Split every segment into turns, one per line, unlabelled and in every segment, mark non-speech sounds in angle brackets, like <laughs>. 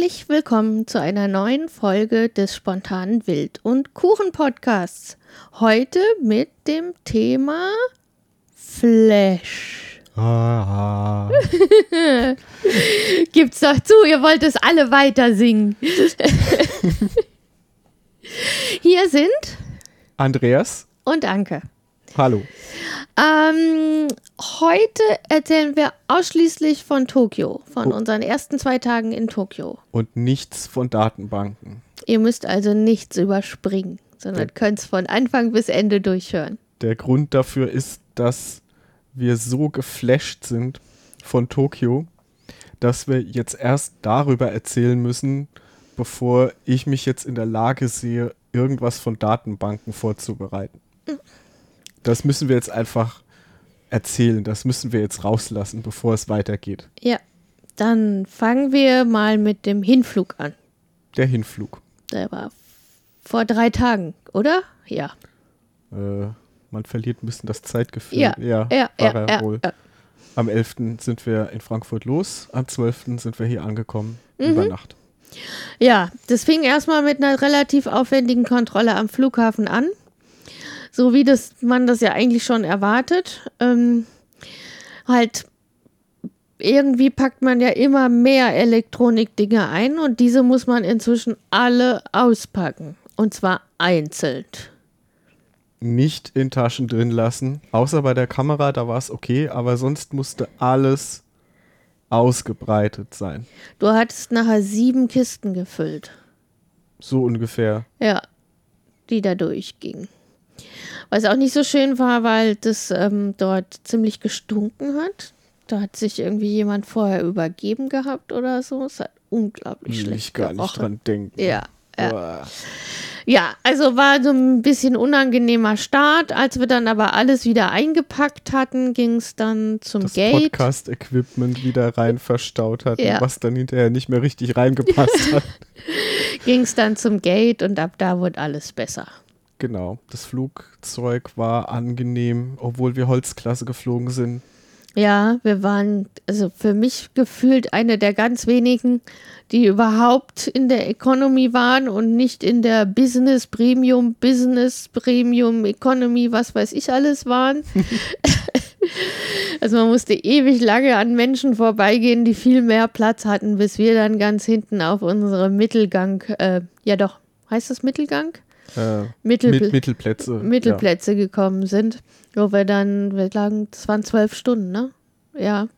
Herzlich willkommen zu einer neuen Folge des spontanen Wild- und Kuchen-Podcasts. Heute mit dem Thema Flash.
Ah, <laughs>
Gibt's doch zu, ihr wollt es alle weiter singen. <laughs> Hier sind
Andreas,
und Anke.
Hallo.
Ähm, heute erzählen wir ausschließlich von Tokio, von
Oh.
unseren ersten zwei Tagen in Tokio.
Und nichts von Datenbanken.
Ihr müsst also nichts überspringen, sondern könnt es von Anfang bis Ende durchhören.
Der Grund dafür ist, dass wir so geflasht sind von Tokio, dass wir jetzt erst darüber erzählen müssen, bevor ich mich jetzt in der Lage sehe, irgendwas von Datenbanken vorzubereiten. Das müssen wir jetzt einfach erzählen, das müssen wir jetzt rauslassen, bevor es weitergeht.
Ja, dann fangen wir mal mit dem Hinflug an.
Der Hinflug.
Der war vor drei Tagen, oder? Ja.
Äh, man verliert ein bisschen das Zeitgefühl.
Ja,
ja,
Ja,
war
ja,
wohl.
ja.
Am 11. sind wir in Frankfurt los, am 12. sind wir hier angekommen,
Mhm.
über Nacht.
Ja, das fing erstmal mit einer relativ aufwendigen Kontrolle am Flughafen an. So wie das, man das ja eigentlich schon erwartet. Ähm, halt, irgendwie packt man ja immer mehr Elektronikdinge ein und diese muss man inzwischen alle auspacken. Und zwar einzeln.
Nicht in Taschen drin lassen, außer bei der Kamera, da war es okay, aber sonst musste alles ausgebreitet sein.
Du hattest nachher sieben Kisten gefüllt.
So ungefähr.
Ja, die da durchgingen. Was auch nicht so schön war, weil das ähm, dort ziemlich gestunken hat. Da hat sich irgendwie jemand vorher übergeben gehabt oder so. Es hat unglaublich
Will
schlecht
ich gar nicht
gerochen.
dran denken.
Ja, ja. Ja, also war so ein bisschen unangenehmer Start. Als wir dann aber alles wieder eingepackt hatten, ging es dann zum
Das
Gate.
Podcast-Equipment wieder rein verstaut hat,
Ja.
was dann hinterher nicht mehr richtig reingepasst <laughs> hat.
Ging es dann zum Gate und ab da wurde alles besser.
Genau, das Flugzeug war angenehm, obwohl wir Holzklasse geflogen sind.
Ja, wir waren, also für mich gefühlt eine der ganz wenigen, die überhaupt in der Economy waren und nicht in der Business Premium, Business Premium Economy, was weiß ich alles waren. <laughs> also man musste ewig lange an Menschen vorbeigehen, die viel mehr Platz hatten, bis wir dann ganz hinten auf unsere Mittelgang, äh, ja doch, heißt das Mittelgang?
Äh,
Mittel
mit Mittelplätze.
Mittelplätze gekommen sind, wo wir dann, wir lagen, das waren zwölf Stunden, ne? Ja,
Ja,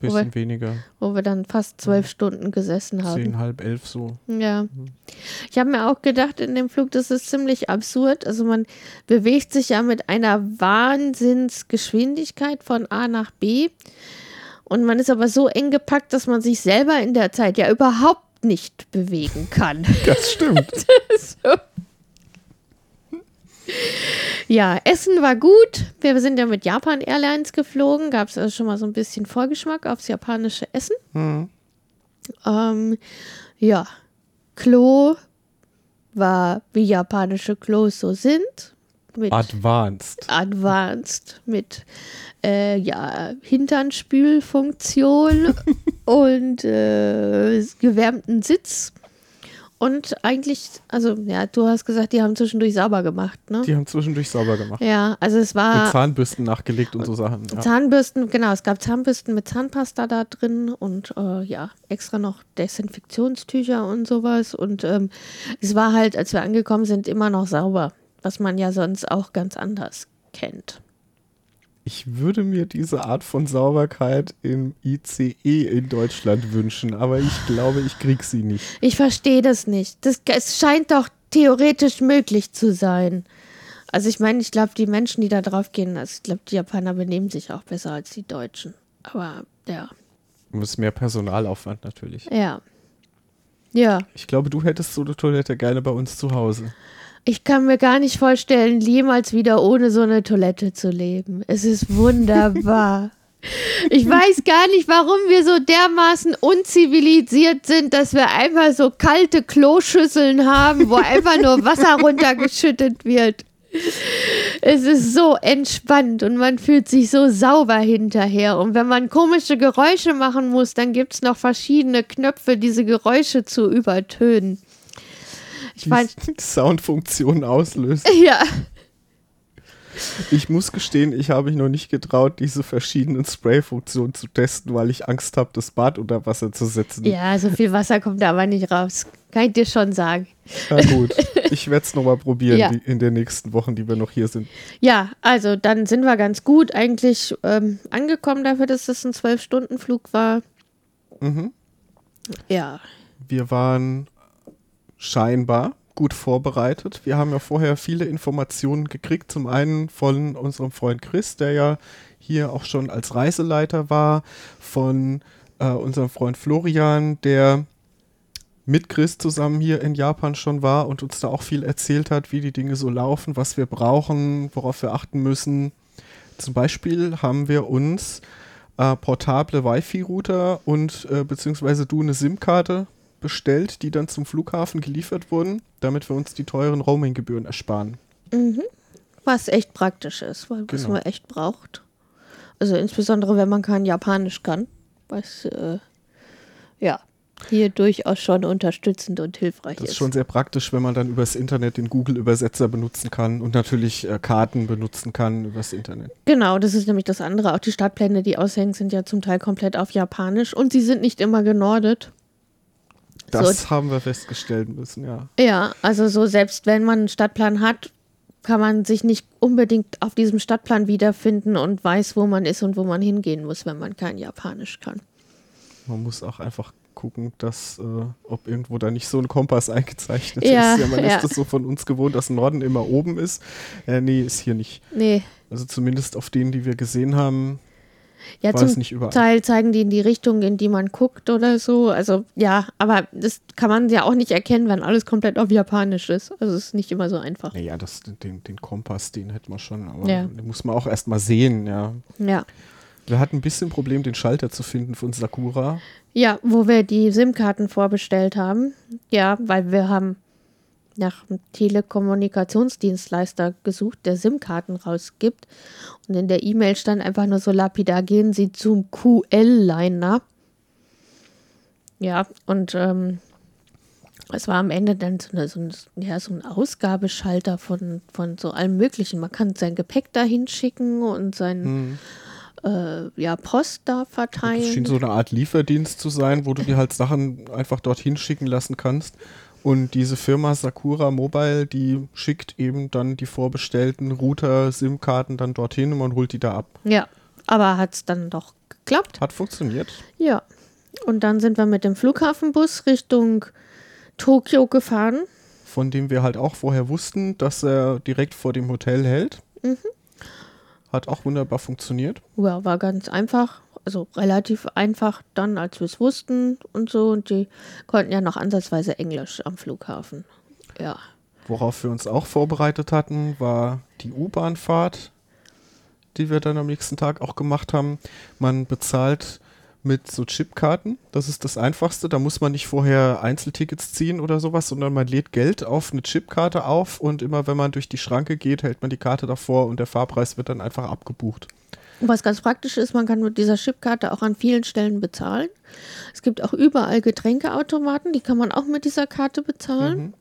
bisschen
Wobei-
weniger.
wo wir dann fast zwölf Stunden gesessen haben.
Zehn, halb elf so.
Ja. Ich habe mir auch gedacht in dem Flug, das ist ziemlich absurd. Also man bewegt sich ja mit einer Wahnsinnsgeschwindigkeit von A nach B. Und man ist aber so eng gepackt, dass man sich selber in der Zeit ja überhaupt nicht bewegen kann.
Das stimmt. <laughs>
Ja, Essen war gut. Wir sind ja mit Japan Airlines geflogen. Gab es also schon mal so ein bisschen Vorgeschmack aufs japanische Essen.
Hm.
Ähm, ja, Klo war wie japanische Klos so sind. Mit
Advanced.
Advanced, mit äh, ja, Hinternspülfunktion <laughs> und äh, gewärmten Sitz. Und eigentlich, also ja, du hast gesagt, die haben zwischendurch sauber gemacht, ne?
Die haben zwischendurch sauber gemacht.
Ja, also es
Mit
war
Zahnbürsten nachgelegt und so Sachen. Ja.
Zahnbürsten, genau, es gab Zahnbürsten mit Zahnpasta da drin und äh, ja, extra noch Desinfektionstücher und sowas. Und ähm, es war halt, als wir angekommen sind, immer noch sauber, was man ja sonst auch ganz anders kennt.
Ich würde mir diese Art von Sauberkeit im ICE in Deutschland wünschen, aber ich glaube, ich krieg sie nicht.
Ich verstehe das nicht. Das, es scheint doch theoretisch möglich zu sein. Also ich meine, ich glaube, die Menschen, die da drauf gehen, also ich glaube, die Japaner benehmen sich auch besser als die Deutschen. Aber ja,
ist mehr Personalaufwand natürlich.
ja. Ja,
Ich glaube, du hättest so eine Toilette gerne bei uns zu Hause.
Ich kann mir gar nicht vorstellen, jemals wieder ohne so eine Toilette zu leben. Es ist wunderbar. <laughs> Ich weiß gar nicht, warum wir so dermaßen unzivilisiert sind, dass wir einfach so kalte Kloschüsseln haben, wo <laughs> einfach nur Wasser runtergeschüttet wird. Es ist so entspannt und man fühlt sich so sauber hinterher. Und wenn man komische Geräusche machen muss, dann gibt es noch verschiedene Knöpfe, diese Geräusche zu übertönen.
Ich <laughs> die fand, Soundfunktion auslösen. <laughs>
Ja.
Ich muss gestehen, ich habe mich noch nicht getraut, diese verschiedenen Spray-Funktionen zu testen, weil ich Angst habe, das Bad unter Wasser zu setzen.
Ja, so viel Wasser kommt da aber nicht raus. Kann ich dir schon sagen.
Na gut, ich werde es nochmal probieren <laughs> ja. die, in den nächsten Wochen, die wir noch hier sind.
Ja, also dann sind wir ganz gut eigentlich ähm, angekommen dafür, dass das ein Zwölf-Stunden-Flug war.
Mhm.
Ja.
Wir waren scheinbar gut vorbereitet. Wir haben ja vorher viele Informationen gekriegt. Zum einen von unserem Freund Chris, der ja hier auch schon als Reiseleiter war, von äh, unserem Freund Florian, der mit Chris zusammen hier in Japan schon war und uns da auch viel erzählt hat, wie die Dinge so laufen, was wir brauchen, worauf wir achten müssen. Zum Beispiel haben wir uns äh, portable Wi-Fi-Router und äh, beziehungsweise du eine SIM-Karte bestellt, die dann zum Flughafen geliefert wurden, damit wir uns die teuren Roaming-Gebühren ersparen.
Mhm. Was echt praktisch ist, weil genau. was man echt braucht. Also insbesondere, wenn man kein Japanisch kann, was äh, ja hier durchaus schon unterstützend und hilfreich ist.
Das ist schon sehr praktisch, wenn man dann übers Internet den Google-Übersetzer benutzen kann und natürlich äh, Karten benutzen kann übers Internet.
Genau, das ist nämlich das andere. Auch die Stadtpläne, die aushängen, sind ja zum Teil komplett auf Japanisch und sie sind nicht immer genordet.
Das so. haben wir feststellen müssen, ja.
Ja, also so selbst wenn man einen Stadtplan hat, kann man sich nicht unbedingt auf diesem Stadtplan wiederfinden und weiß, wo man ist und wo man hingehen muss, wenn man kein Japanisch kann.
Man muss auch einfach gucken, dass, äh, ob irgendwo da nicht so ein Kompass <laughs> eingezeichnet
ja,
ist. Ja, man
ja.
ist das so von uns gewohnt, dass Norden immer oben ist. Äh, nee, ist hier nicht.
Nee.
Also zumindest auf denen, die wir gesehen haben,
ja,
War zum
Teil zeigen die in die Richtung, in die man guckt oder so. Also ja, aber das kann man ja auch nicht erkennen, wenn alles komplett auf Japanisch ist. Also es ist nicht immer so einfach.
Naja, das, den, den Kompass, den hätte man schon, aber ja. den muss man auch erst mal sehen, ja.
Ja.
Wir hatten ein bisschen Problem, den Schalter zu finden von Sakura.
Ja, wo wir die SIM-Karten vorbestellt haben. Ja, weil wir haben nach einem Telekommunikationsdienstleister gesucht, der SIM-Karten rausgibt. Und in der E-Mail stand einfach nur so lapidar, gehen Sie zum QL-Liner. Ja, und ähm, es war am Ende dann so, eine, so, ein, ja, so ein Ausgabeschalter von, von so allem Möglichen. Man kann sein Gepäck da hinschicken und sein hm. äh, ja, Post da verteilen. Es
schien so eine Art Lieferdienst zu sein, wo du dir halt Sachen einfach dorthin schicken lassen kannst. Und diese Firma Sakura Mobile, die schickt eben dann die vorbestellten Router, SIM-Karten dann dorthin und man holt die da ab.
Ja, aber hat es dann doch geklappt?
Hat funktioniert.
Ja. Und dann sind wir mit dem Flughafenbus Richtung Tokio gefahren.
Von dem wir halt auch vorher wussten, dass er direkt vor dem Hotel hält.
Mhm.
Hat auch wunderbar funktioniert.
Ja, war ganz einfach also relativ einfach dann, als wir es wussten und so. Und die konnten ja noch ansatzweise Englisch am Flughafen. Ja.
Worauf wir uns auch vorbereitet hatten, war die U-Bahn-Fahrt, die wir dann am nächsten Tag auch gemacht haben. Man bezahlt mit so Chipkarten. Das ist das Einfachste. Da muss man nicht vorher Einzeltickets ziehen oder sowas, sondern man lädt Geld auf eine Chipkarte auf und immer wenn man durch die Schranke geht, hält man die Karte davor und der Fahrpreis wird dann einfach abgebucht.
Was ganz praktisch ist, man kann mit dieser Chipkarte auch an vielen Stellen bezahlen. Es gibt auch überall Getränkeautomaten, die kann man auch mit dieser Karte bezahlen. Mhm.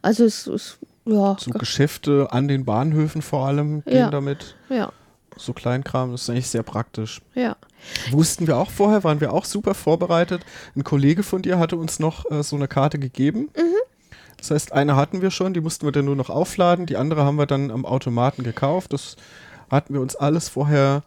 Also es ist, ja.
So Geschäfte an den Bahnhöfen vor allem gehen
ja.
damit.
Ja.
So Kleinkram, das ist eigentlich sehr praktisch.
Ja.
Wussten wir auch vorher, waren wir auch super vorbereitet. Ein Kollege von dir hatte uns noch äh, so eine Karte gegeben.
Mhm.
Das heißt, eine hatten wir schon, die mussten wir dann nur noch aufladen, die andere haben wir dann am Automaten gekauft. Das hatten wir uns alles vorher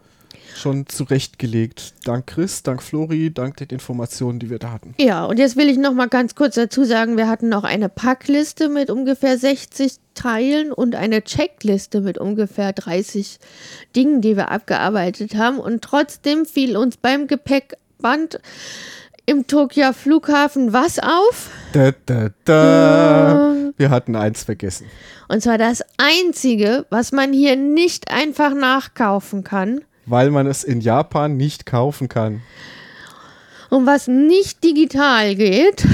schon zurechtgelegt. Dank Chris, dank Flori, dank den Informationen, die wir da hatten.
Ja, und jetzt will ich noch mal ganz kurz dazu sagen, wir hatten noch eine Packliste mit ungefähr 60 Teilen und eine Checkliste mit ungefähr 30 Dingen, die wir abgearbeitet haben. Und trotzdem fiel uns beim Gepäckband im Tokio Flughafen was auf?
Da, da, da. Wir hatten eins vergessen.
Und zwar das einzige, was man hier nicht einfach nachkaufen kann.
Weil man es in Japan nicht kaufen kann.
Und was nicht digital geht.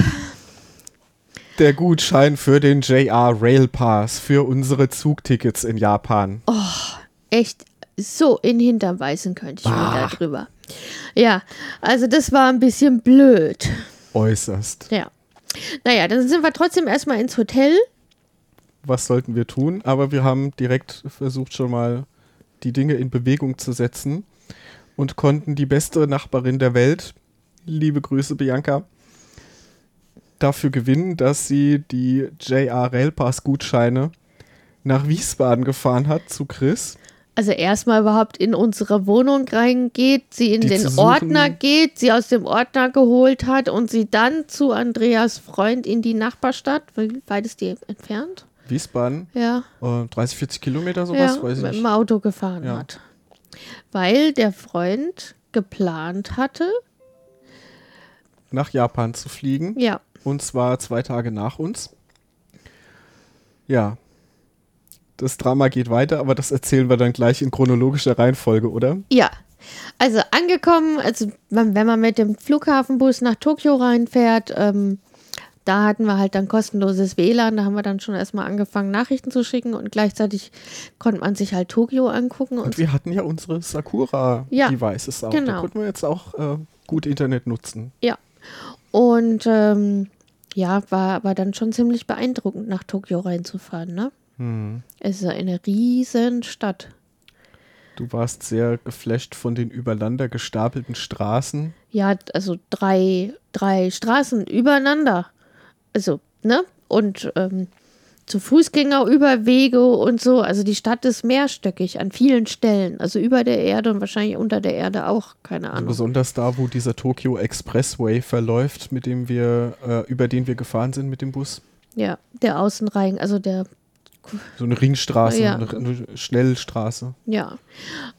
Der Gutschein für den JR Rail Pass für unsere Zugtickets in Japan.
Echt so in den Hintern beißen könnte ich mir
Ah.
darüber. Ja, also das war ein bisschen blöd.
Äußerst.
Ja. Naja, dann sind wir trotzdem erstmal ins Hotel.
Was sollten wir tun? Aber wir haben direkt versucht, schon mal die Dinge in Bewegung zu setzen und konnten die beste Nachbarin der Welt, liebe Grüße Bianca, dafür gewinnen, dass sie die JR Rail Pass Gutscheine nach Wiesbaden gefahren hat zu Chris.
Also erstmal überhaupt in unsere Wohnung reingeht, sie in
Die
den. Ordner geht, sie aus dem Ordner geholt hat und sie dann zu Andreas Freund in die Nachbarstadt, wie weit ist die entfernt?
Wiesbaden,
Ja,
äh, 30, 40 Kilometer sowas,
ja
weiß ich
mit
nicht.
dem Auto gefahren
Ja.
hat. Weil der Freund geplant hatte,
Nach Japan zu fliegen.
ja,
Und zwar zwei Tage nach uns. Ja. Das Drama geht weiter, aber das erzählen wir dann gleich in chronologischer Reihenfolge, oder?
Ja, also angekommen, also wenn man mit dem Flughafenbus nach Tokio reinfährt, ähm, da hatten wir halt dann kostenloses WLAN, da haben wir dann schon erstmal angefangen, Nachrichten zu schicken und gleichzeitig konnte man sich halt Tokio angucken und
Und wir hatten ja unsere Sakura-Devices auch. Da
genau.
konnten wir jetzt auch äh, gut Internet nutzen.
ja. Und ähm, ja, war aber dann schon ziemlich beeindruckend, nach Tokio reinzufahren, ne?
Hm.
Es ist eine riesen Stadt.
Du warst sehr geflasht von den übereinander gestapelten Straßen.
Ja, also drei, drei Straßen übereinander. Also, ne? Und ähm, zu Fußgängerüberwege und so. Also die Stadt ist mehrstöckig an vielen Stellen. Also über der Erde und wahrscheinlich unter der Erde auch. Keine
Also
Ahnung.
besonders da, wo dieser Tokyo Expressway verläuft, mit dem wir, äh, über den wir gefahren sind mit dem Bus.
Ja, der Außenreihen, also der,
So eine Ringstraße,
Ja.
eine, Schnellstraße.
ja.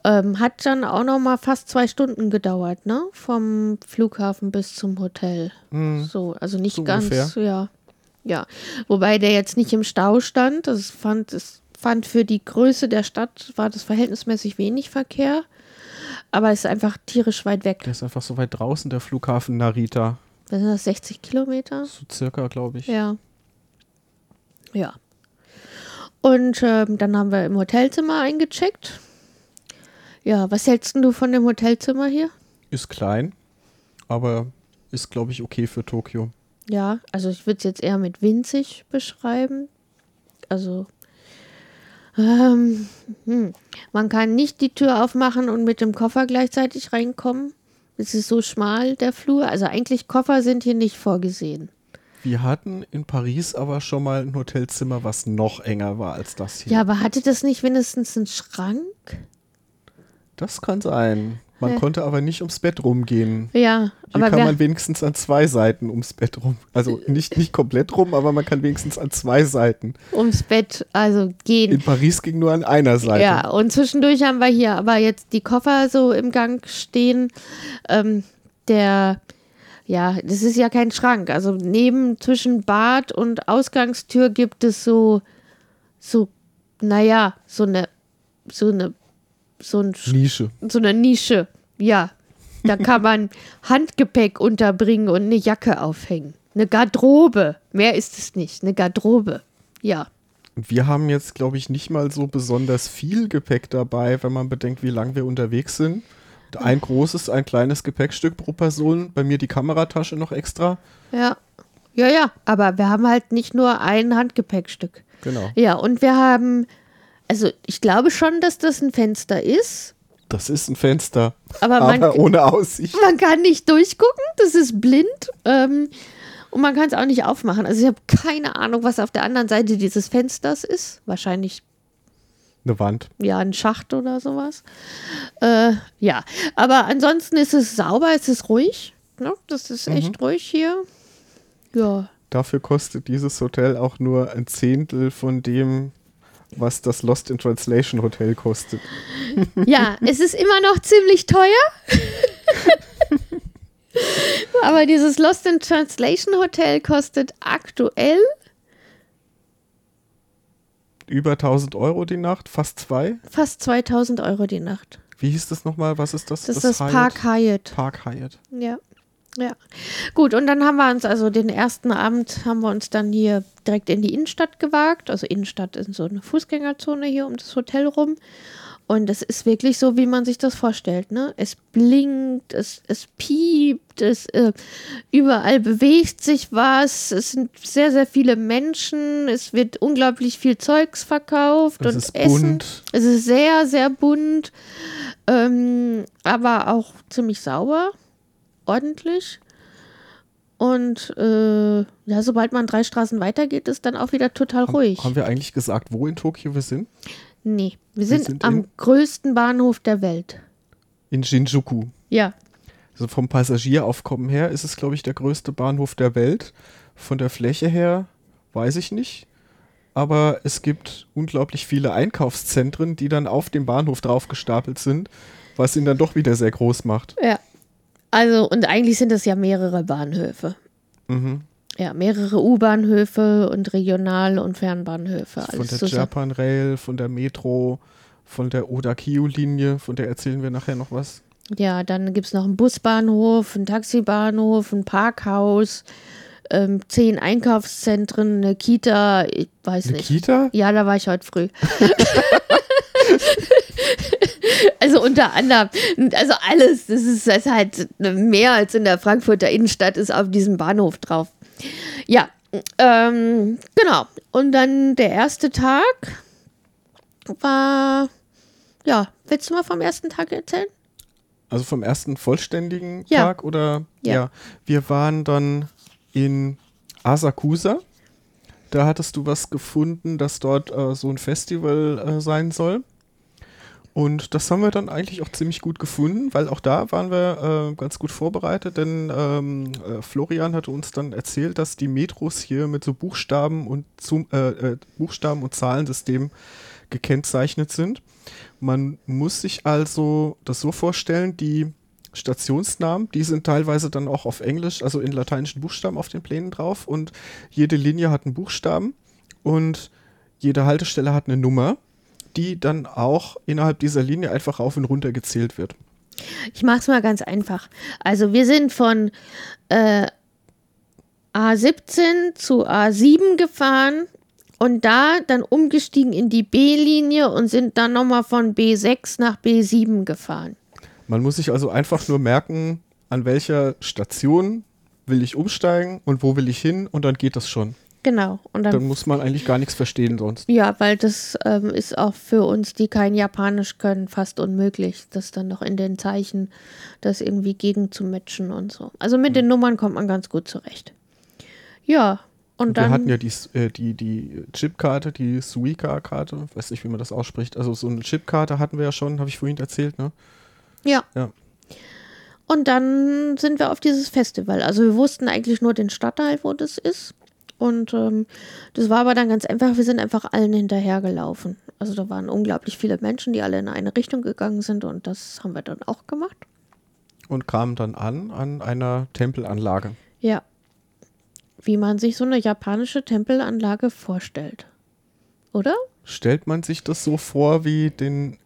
Ähm, hat dann auch noch mal fast zwei Stunden gedauert, ne? Vom Flughafen bis zum Hotel.
Hm.
So, also nicht
So
ganz,
ungefähr.
ja. Ja. Wobei der jetzt nicht im Stau stand. Das fand, es fand für die Größe der Stadt war das verhältnismäßig wenig Verkehr. Aber es ist einfach tierisch weit weg.
Der ist einfach so weit draußen, der Flughafen Narita.
Was sind das, 60 Kilometer?
So circa, glaube ich.
Ja. Ja. Und ähm, dann haben wir im Hotelzimmer eingecheckt. Ja, was hältst du von dem Hotelzimmer hier?
Ist klein, aber ist, glaube ich, okay für Tokio.
Ja, also ich würde es jetzt eher mit winzig beschreiben. Also, ähm, hm. man kann nicht die Tür aufmachen und mit dem Koffer gleichzeitig reinkommen. Es ist so schmal, der Flur. Also eigentlich Koffer sind hier nicht vorgesehen.
Wir hatten in Paris aber schon mal ein Hotelzimmer, was noch enger war als das hier.
Ja, aber hatte das nicht wenigstens einen Schrank?
Das kann sein. Man
Ja.
konnte aber nicht ums Bett rumgehen.
Ja,
Hier
aber
kann man wenigstens an zwei Seiten ums Bett rum. Also nicht, nicht komplett rum, aber man kann wenigstens an zwei Seiten.
ums Bett also gehen.
In Paris ging nur an einer Seite.
Ja, und zwischendurch haben wir hier aber jetzt die Koffer so im Gang stehen. Ähm, der, ja, das ist ja kein Schrank. Also neben zwischen Bad und Ausgangstür gibt es so, so, naja, so eine, so eine, so ein, Sch-
Nische.
so eine Nische. Ja, da kann man <laughs> Handgepäck unterbringen und eine Jacke aufhängen. Eine Garderobe. Mehr ist es nicht. Eine Garderobe. Ja.
Wir haben jetzt, glaube ich, nicht mal so besonders viel Gepäck dabei, wenn man bedenkt, wie lang wir unterwegs sind. Ein großes, ein kleines Gepäckstück pro Person. Bei mir die Kameratasche noch extra.
Ja. Ja, ja. Aber wir haben halt nicht nur ein Handgepäckstück.
Genau.
Ja, und wir haben, also ich glaube schon, dass das ein Fenster ist,
Das ist ein Fenster,
aber man,
aber ohne Aussicht.
man kann nicht durchgucken, das ist blind ähm, und man kann es auch nicht aufmachen. Also ich habe keine Ahnung, was auf der anderen Seite dieses Fensters ist. Wahrscheinlich
Eine Wand.
ja ein Schacht oder sowas. Äh, ja, aber ansonsten ist es sauber, es ist ruhig. Ne? Das ist echt ruhig hier. Ja,
Dafür kostet dieses Hotel auch nur ein Zehntel von dem, was das Lost in Translation Hotel kostet. <laughs>
Ja, es ist immer noch ziemlich teuer. <laughs> Aber dieses Lost in Translation Hotel kostet aktuell
Über 1000 Euro die Nacht, fast zwei.
fast 2000 Euro die Nacht.
Wie hieß das nochmal? Was ist das?
Das, ist das Park Hyatt.
Park Hyatt.
Ja. Ja, gut, und dann haben wir uns, also den ersten Abend haben wir uns dann hier direkt in die Innenstadt gewagt. Also Innenstadt ist so eine Fußgängerzone hier um das Hotel rum. Und es ist wirklich so, wie man sich das vorstellt. Ne? Es blinkt, es, es piept, es, äh, überall bewegt sich was. Es sind sehr, sehr viele Menschen. Es wird unglaublich viel Zeugs verkauft
Es
und
ist
Essen.
bunt.
Es ist sehr, sehr bunt, ähm, aber auch ziemlich sauber, ordentlich. Und äh, ja, sobald man drei Straßen weitergeht, ist dann auch wieder total ruhig.
Haben wir eigentlich gesagt, wo in Tokio wir sind?
Nee, wir sind,
sind
am größten Bahnhof der Welt.
In Shinjuku.
Ja,
Also vom Passagieraufkommen her ist es, glaube ich, der größte Bahnhof der Welt. Von der Fläche her weiß ich nicht. Aber es gibt unglaublich viele Einkaufszentren, die dann auf dem Bahnhof drauf gestapelt sind, was ihn dann doch wieder sehr groß macht.
ja. Also, und eigentlich sind es ja mehrere Bahnhöfe.
Mhm.
Ja, mehrere U-Bahnhöfe und Regional- und Fernbahnhöfe.
Von
Alles
der
zusammen.
Japan Rail, von der Metro, von der Oda-Kyu-Linie, von der erzählen wir nachher noch was.
Ja, dann gibt es noch einen Busbahnhof, einen Taxibahnhof, ein Parkhaus, ähm, zehn Einkaufszentren, eine Kita, ich weiß
Eine
nicht.
Kita?
Ja, da war ich heute früh. <laughs> also unter anderem, also alles, das ist, das ist halt mehr als in der Frankfurter Innenstadt ist auf diesem Bahnhof drauf. Ja, ähm, genau. Und dann der erste Tag war, ja, willst du mal vom ersten Tag erzählen?
Also vom ersten vollständigen
Ja.
Tag oder?
Ja.
Wir waren dann in Asakusa. Da hattest du was gefunden, dass dort äh, so ein Festival äh, sein soll. Und das haben wir dann eigentlich auch ziemlich gut gefunden, weil auch da waren wir äh, ganz gut vorbereitet, denn ähm, äh, Florian hatte uns dann erzählt, dass die Metros hier mit so Buchstaben und zum, äh, äh, Buchstaben und Zahlensystemen gekennzeichnet sind. Man muss sich also das so vorstellen, die Stationsnamen, die sind teilweise dann auch auf Englisch, also in lateinischen Buchstaben auf den Plänen drauf und jede Linie hat einen Buchstaben und jede Haltestelle hat eine Nummer, die dann auch innerhalb dieser Linie einfach rauf und runter gezählt wird.
Ich mache es mal ganz einfach. Also wir sind von äh, A17 zu A7 gefahren und da dann umgestiegen in die B-Linie und sind dann nochmal von B6 nach B7 gefahren.
Man muss sich also einfach nur merken, an welcher Station will ich umsteigen und wo will ich hin und dann geht das schon.
Genau. Und dann,
Dann muss man eigentlich gar nichts verstehen sonst.
ja, weil das ähm, ist auch für uns, die kein Japanisch können, fast unmöglich, das dann noch in den Zeichen das irgendwie gegen zu matchen und so. Also mit den Nummern kommt man ganz gut zurecht. Ja. Und,
Und
dann.
wir hatten ja die, äh, die, die Chipkarte, die Suica-Karte, weiß nicht, wie man das ausspricht. Also so eine Chipkarte hatten wir ja schon, habe ich vorhin erzählt, ne?
Ja.
Ja.
Und dann sind wir auf dieses Festival. Also wir wussten eigentlich nur den Stadtteil, wo das ist. Und ähm, das war aber dann ganz einfach, wir sind einfach allen hinterhergelaufen. Also da waren unglaublich viele Menschen, die alle in eine Richtung gegangen sind und das haben wir dann auch gemacht.
Und kamen dann an an einer Tempelanlage.
Ja. Wie man sich so eine japanische Tempelanlage vorstellt. Oder?
Stellt man sich das so vor wie den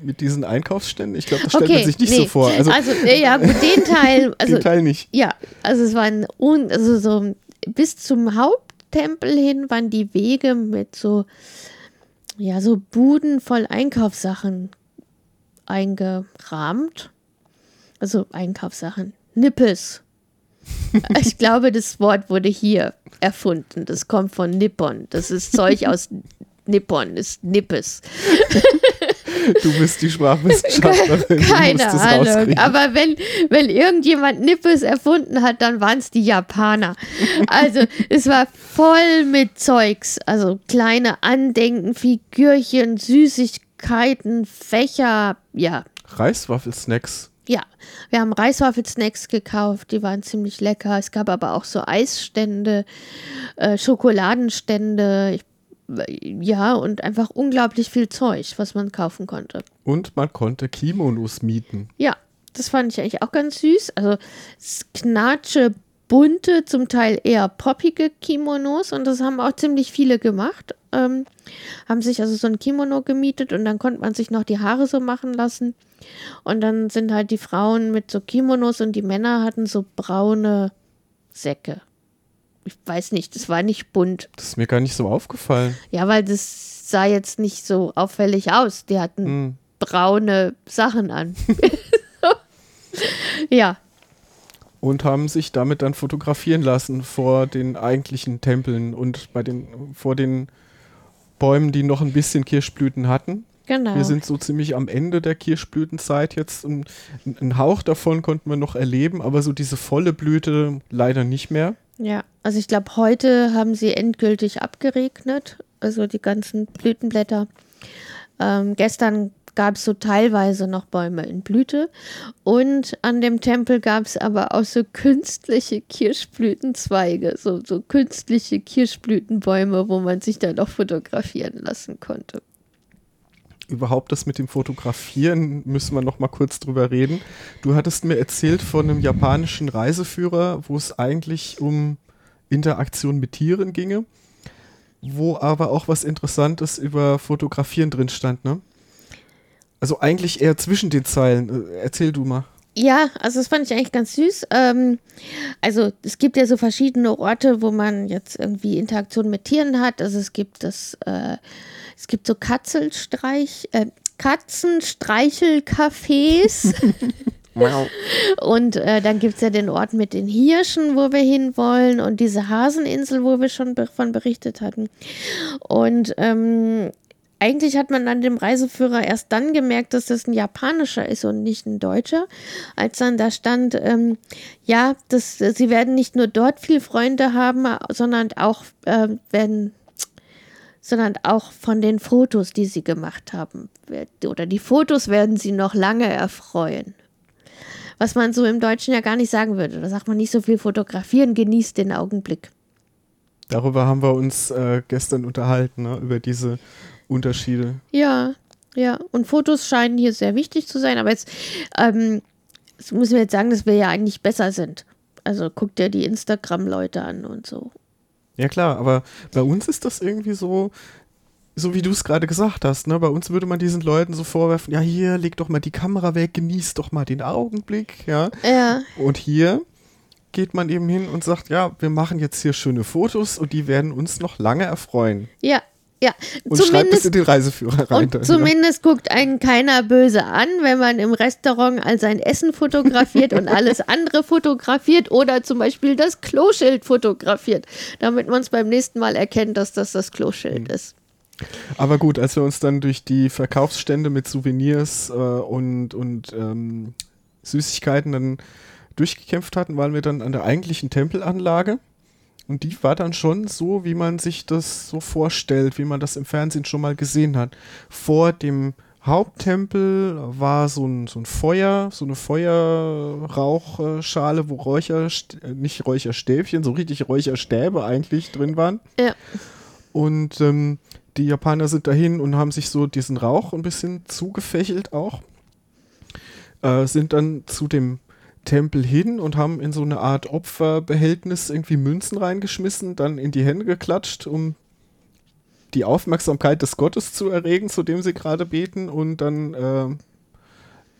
mit diesen Einkaufsständen? Ich glaube, das stellt
okay,
man sich nicht
nee.
so vor. Also,
also ja, den Teil, <laughs> also
den Teil nicht.
Ja, also es waren un also so bis zum Haupttempel hin waren die Wege mit so ja so Buden voll Einkaufssachen eingerahmt. Also Einkaufssachen, Nippes. <laughs> Ich glaube, das Wort wurde hier erfunden. Das kommt von Nippon. Das ist Zeug aus Nippon, ist Nippes. <laughs>
Du bist die Sprachwissenschaftlerin.
Keine
du musst es
Ahnung.
rauskriegen.
Aber wenn, wenn irgendjemand Nippes erfunden hat, dann waren es die Japaner. Also <laughs> es war voll mit Zeugs. Also kleine Andenken, Figürchen, Süßigkeiten, Fächer. Ja,
Reiswaffelsnacks.
ja. Wir haben Reiswaffelsnacks gekauft. Die waren ziemlich lecker. Es gab aber auch so Eisstände, äh, Schokoladenstände. Ich, ja, und einfach unglaublich viel Zeug, was man kaufen konnte.
Und man konnte Kimonos mieten.
Ja, das fand ich eigentlich auch ganz süß. Also Knatsche bunte, zum Teil eher poppige Kimonos und das haben auch ziemlich viele gemacht. Ähm, haben sich also so ein Kimono gemietet und dann konnte man sich noch die Haare so machen lassen. Und dann sind halt die Frauen mit so Kimonos und die Männer hatten so braune Säcke. Ich weiß nicht, das war nicht bunt.
Das ist mir gar nicht so aufgefallen.
Ja, weil das sah jetzt nicht so auffällig aus. Die hatten
Hm.
braune Sachen an. <laughs> ja,
Und haben sich damit dann fotografieren lassen vor den eigentlichen Tempeln und bei den, vor den Bäumen, die noch ein bisschen Kirschblüten hatten.
genau.
Wir sind so ziemlich am Ende der Kirschblütenzeit jetzt. und Ein Hauch davon konnten wir noch erleben, aber so diese volle Blüte leider nicht mehr.
Ja, also ich glaube, heute haben sie endgültig abgeregnet, also die ganzen Blütenblätter. Ähm, gestern gab es so teilweise noch Bäume in Blüte und an dem Tempel gab es aber auch so künstliche Kirschblütenzweige, so, so künstliche Kirschblütenbäume, wo man sich dann auch fotografieren lassen konnte.
Überhaupt das mit dem Fotografieren müssen wir noch mal kurz drüber reden. Du hattest mir erzählt von einem japanischen Reiseführer, wo es eigentlich um Interaktion mit Tieren ginge, wo aber auch was Interessantes über Fotografieren drin stand, ne? Also eigentlich eher zwischen den Zeilen. Äh, Erzähl du mal.
Ja, also das fand ich eigentlich ganz süß. Ähm, also es gibt ja so verschiedene Orte, wo man jetzt irgendwie Interaktion mit Tieren hat. Also es gibt das, äh, es gibt so Katzelstreich, äh, Katzenstreichelcafés. <laughs> Und äh, dann gibt es ja den Ort mit den Hirschen, wo wir hinwollen und diese Haseninsel, wo wir schon davon berichtet hatten. Und ähm, eigentlich hat man an dem Reiseführer erst dann gemerkt, dass das ein japanischer ist und nicht ein deutscher, als dann da stand, ähm, ja, das, sie werden nicht nur dort viel Freunde haben, sondern auch ähm, werden sondern auch von den Fotos, die sie gemacht haben. Oder die Fotos werden sie noch lange erfreuen. Was man so im Deutschen ja gar nicht sagen würde. Da sagt man nicht so viel fotografieren, genießt den Augenblick.
Darüber haben wir uns äh, gestern unterhalten, ne? über diese Unterschiede.
Ja, ja. Und Fotos scheinen hier sehr wichtig zu sein. Aber jetzt ähm, müssen wir jetzt sagen, dass wir ja eigentlich besser sind. Also guck dir die Instagram-Leute an und so.
Ja klar, aber bei uns ist das irgendwie so, so wie du es gerade gesagt hast, ne? Bei uns würde man diesen Leuten so vorwerfen, ja hier, leg doch mal die Kamera weg, genieß doch mal den Augenblick, ja.
Ja,
Und hier geht man eben hin und sagt, ja, wir machen jetzt hier schöne Fotos und die werden uns noch lange erfreuen.
ja, ja.
Und schreibt es in den Reiseführer rein.
Und
dann,
zumindest guckt einen keiner böse an, wenn man im Restaurant all sein Essen fotografiert und alles andere fotografiert oder zum Beispiel das Kloschild fotografiert, damit man es beim nächsten Mal erkennt, dass das das Kloschild ist.
ja. Aber gut, als wir uns dann durch die Verkaufsstände mit Souvenirs äh, und, und ähm, Süßigkeiten dann durchgekämpft hatten, waren wir dann an der eigentlichen Tempelanlage. Und die war dann schon so, wie man sich das so vorstellt, wie man das im Fernsehen schon mal gesehen hat. Vor dem Haupttempel war so ein, so ein Feuer, so eine Feuerrauchschale, wo Räucher, nicht Räucherstäbchen, so richtig Räucherstäbe eigentlich drin waren.
Ja.
Und ähm, die Japaner sind dahin und haben sich so diesen Rauch ein bisschen zugefächelt auch. Äh, sind dann zu dem Tempel hin und haben in so eine Art Opferbehältnis irgendwie Münzen reingeschmissen, dann in die Hände geklatscht, um die Aufmerksamkeit des Gottes zu erregen, zu dem sie gerade beten und dann äh,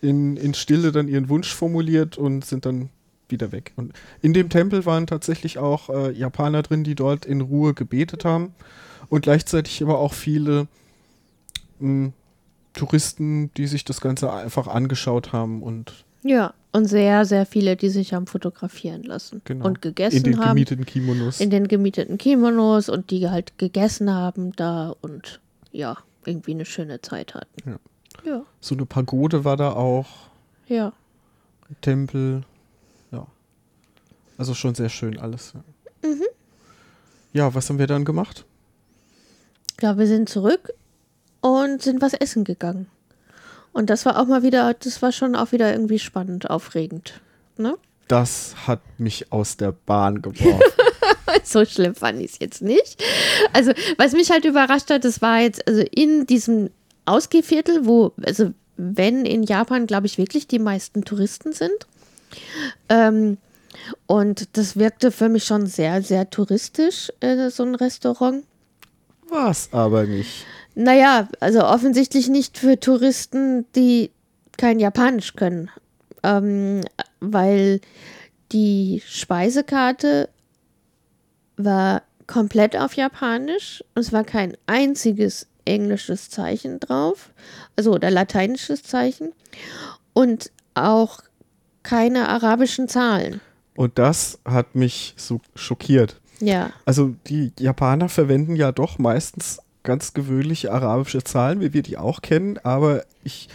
in, in Stille dann ihren Wunsch formuliert und sind dann wieder weg. Und in dem Tempel waren tatsächlich auch äh, Japaner drin, die dort in Ruhe gebetet haben und gleichzeitig aber auch viele mh, Touristen, die sich das Ganze einfach angeschaut haben und
Ja, und sehr, sehr viele, die sich haben fotografieren lassen
genau
und gegessen
in den
haben.
gemieteten Kimonos.
in den gemieteten Kimonos und die halt gegessen haben da und ja, irgendwie eine schöne Zeit hatten.
Ja.
Ja,
so eine Pagode war da auch,
ja.
Tempel, ja. Also schon sehr schön alles. Ja.
Mhm.
ja, was haben wir dann gemacht?
Ja, wir sind zurück und sind was essen gegangen. Und das war auch mal wieder, das war schon auch wieder irgendwie spannend, aufregend. Ne?
Das hat mich aus der Bahn geworfen. <laughs>
So schlimm fand ich es jetzt nicht. Also, was mich halt überrascht hat, das war jetzt, also in diesem Ausgehviertel, wo, also wenn in Japan, glaube ich, wirklich die meisten Touristen sind, ähm, Und das wirkte für mich schon sehr, sehr touristisch, äh, so ein Restaurant.
War es aber nicht.
Naja, also offensichtlich nicht für Touristen, die kein Japanisch können. Ähm, weil die Speisekarte war komplett auf Japanisch. Es war kein einziges englisches Zeichen drauf, also oder lateinisches Zeichen. Und auch keine arabischen Zahlen.
Und das hat mich so schockiert.
Ja.
Also die Japaner verwenden ja doch meistens ganz gewöhnliche arabische Zahlen, wie wir die auch kennen, aber ich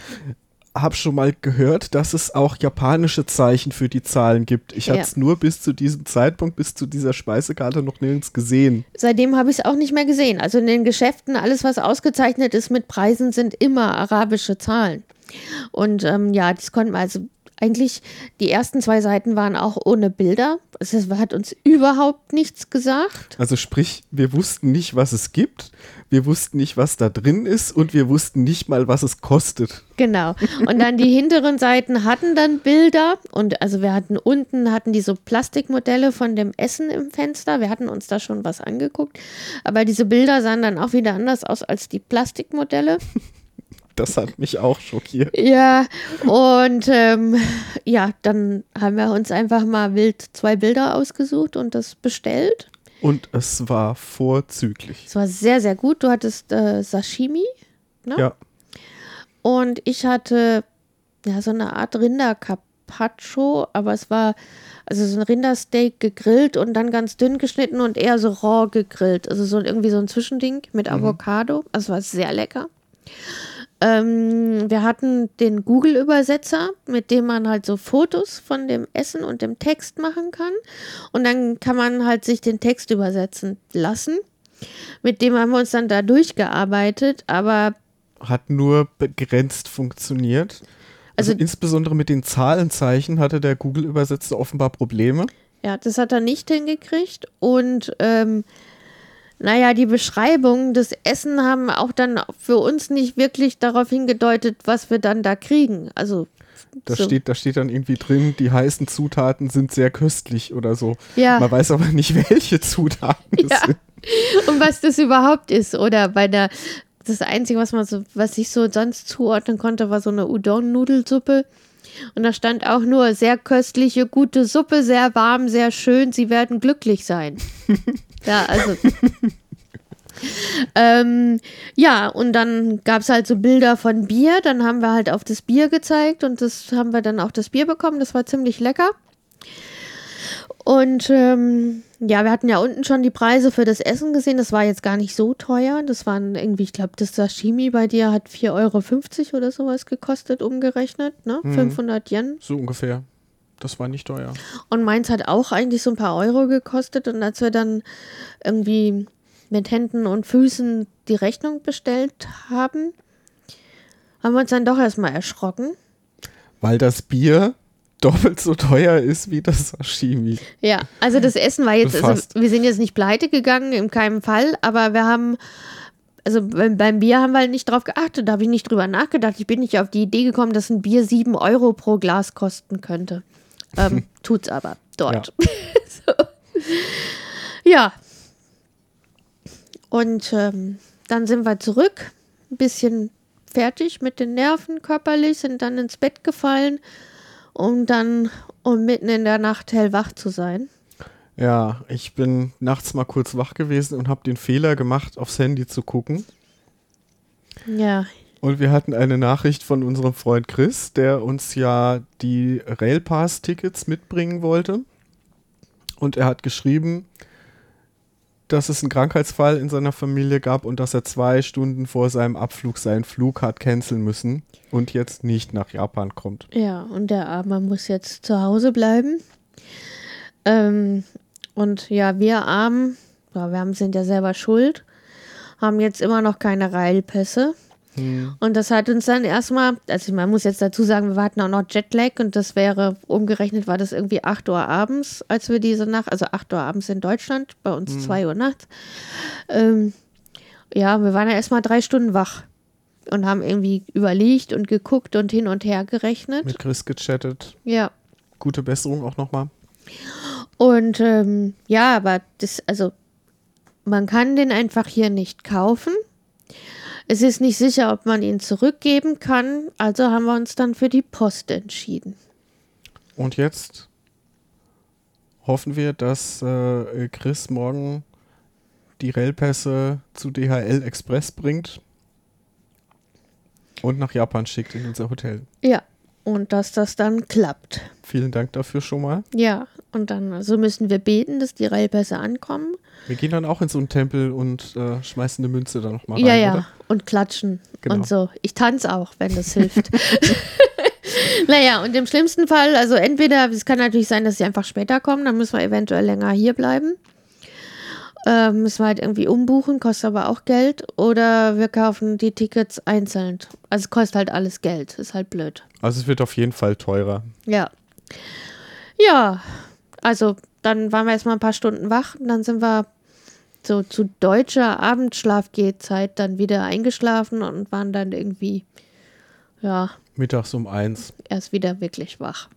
habe schon mal gehört, dass es auch japanische Zeichen für die Zahlen gibt. Ich
Ja.
hatte es nur bis zu diesem Zeitpunkt, bis zu dieser Speisekarte noch nirgends gesehen.
Seitdem habe ich es auch nicht mehr gesehen. Also in den Geschäften, alles, was ausgezeichnet ist mit Preisen, sind immer arabische Zahlen. Und ähm, ja, das konnten wir also eigentlich, die ersten zwei Seiten waren auch ohne Bilder. Es hat uns überhaupt nichts gesagt.
Also sprich, wir wussten nicht, was es gibt, wir wussten nicht, was da drin ist und wir wussten nicht mal, was es kostet.
Genau. Und dann die hinteren Seiten hatten dann Bilder. Und also wir hatten unten, hatten die so Plastikmodelle von dem Essen im Fenster. Wir hatten uns da schon was angeguckt. Aber diese Bilder sahen dann auch wieder anders aus als die Plastikmodelle. <laughs>
Das hat mich auch schockiert.
Ja, und ähm, ja, dann haben wir uns einfach mal wild zwei Bilder ausgesucht und das bestellt.
Und es war vorzüglich.
Es war sehr, sehr gut. Du hattest äh, Sashimi ne?
Ja,
und ich hatte ja so eine Art Rinder-Carpaccio, aber es war also so ein Rindersteak gegrillt und dann ganz dünn geschnitten und eher so raw gegrillt. Also so irgendwie so ein Zwischending mit Avocado. Also es war sehr lecker. Ähm, wir hatten den Google-Übersetzer, mit dem man halt so Fotos von dem Essen und dem Text machen kann. Und dann kann man halt sich den Text übersetzen lassen. Mit dem haben wir uns dann da durchgearbeitet, aber
hat nur begrenzt funktioniert. Also,
Also-
insbesondere mit den Zahlenzeichen hatte der Google-Übersetzer offenbar Probleme.
ja, das hat er nicht hingekriegt. Und ähm, naja, die Beschreibungen des Essen haben auch dann für uns nicht wirklich darauf hingedeutet, was wir dann da kriegen. Also
Da,
So.
steht, da steht dann irgendwie drin, die heißen Zutaten sind sehr köstlich oder so.
Ja.
Man weiß aber nicht, <laughs> welche Zutaten es
Ja.
sind.
und was das überhaupt ist. Oder bei der, das Einzige, was man so, was ich so sonst zuordnen konnte, war so eine Udon-Nudelsuppe. Und da stand auch nur sehr köstliche, gute Suppe, sehr warm, sehr schön, sie werden glücklich sein. <laughs> ja, also. ähm, ja, und dann gab es halt so Bilder von Bier. Dann haben wir halt auf das Bier gezeigt und das haben wir dann auch das Bier bekommen. Das war ziemlich lecker. Und ähm, ja, wir hatten ja unten schon die Preise für das Essen gesehen. Das war jetzt gar nicht so teuer. Das waren irgendwie, ich glaube, das Sashimi bei dir hat 4,50 Euro oder sowas gekostet, umgerechnet. Ne? 500 Yen.
So ungefähr. Das war nicht teuer.
Und meins hat auch eigentlich so ein paar Euro gekostet. Und als wir dann irgendwie mit Händen und Füßen die Rechnung bestellt haben, haben wir uns dann doch erstmal erschrocken.
Weil das Bier doppelt so teuer ist wie das Sashimi.
Ja, also das Essen war jetzt, also wir sind jetzt nicht pleite gegangen, in keinem Fall, aber wir haben, also beim, Bier haben wir halt nicht drauf geachtet, da habe ich nicht drüber nachgedacht. Ich bin nicht auf die Idee gekommen, dass ein Bier 7 Euro pro Glas kosten könnte. Ähm, <laughs> tut's aber dort. <laughs> so. Ja. Und ähm, dann sind wir zurück, ein bisschen fertig mit den Nerven körperlich, sind dann ins Bett gefallen, um dann um mitten in der Nacht hellwach zu sein.
Ja, ich bin nachts mal kurz wach gewesen und habe den Fehler gemacht, aufs Handy zu gucken.
Ja,
Und wir hatten eine Nachricht von unserem Freund Chris, der uns ja die Railpass-Tickets mitbringen wollte. Und er hat geschrieben, dass es einen Krankheitsfall in seiner Familie gab und dass er zwei Stunden vor seinem Abflug seinen Flug hat canceln müssen und jetzt nicht nach Japan kommt.
ja, und der Arme muss jetzt zu Hause bleiben. Ähm, und ja, wir Armen, ja, wir sind ja selber schuld, haben jetzt immer noch keine Reilpässe. Und das hat uns dann erstmal, also man muss jetzt dazu sagen, wir hatten auch noch Jetlag und das wäre, umgerechnet war das irgendwie 8 Uhr abends, als wir diese Nacht, also 8 Uhr abends in Deutschland, bei uns 2 Uhr nachts. Ähm, ja, wir waren ja erstmal drei Stunden wach und haben irgendwie überlegt und geguckt und hin und her gerechnet.
Mit Chris gechattet.
Ja,
Gute Besserung auch nochmal.
Und ähm, ja, aber das, also man kann den einfach hier nicht kaufen. Es ist nicht sicher, ob man ihn zurückgeben kann, also haben wir uns dann für die Post entschieden.
Und jetzt hoffen wir, dass äh, Chris morgen die Railpässe zu DHL Express bringt und nach Japan schickt in unser Hotel.
Ja, und dass das dann klappt.
Vielen Dank dafür schon mal.
Ja, und dann also müssen wir beten, dass die Railpässe ankommen.
Wir gehen dann auch in so einen Tempel und äh, schmeißen eine Münze da nochmal rein,
ja, ja,
oder?
und klatschen
Genau.
und so. Ich tanze auch, wenn das hilft. <laughs> naja, und im schlimmsten Fall, also entweder, es kann natürlich sein, dass sie einfach später kommen, dann müssen wir eventuell länger hier bleiben. Ähm, müssen wir halt irgendwie umbuchen, kostet aber auch Geld. Oder wir kaufen die Tickets einzeln. Also es kostet halt alles Geld, ist halt blöd.
Also es wird auf jeden Fall teurer.
Ja. Ja, also dann waren wir erstmal ein paar Stunden wach und dann sind wir so zu deutscher Abendschlafgehzeit dann wieder eingeschlafen und waren dann irgendwie, ja,
Mittags um eins.
erst wieder wirklich wach.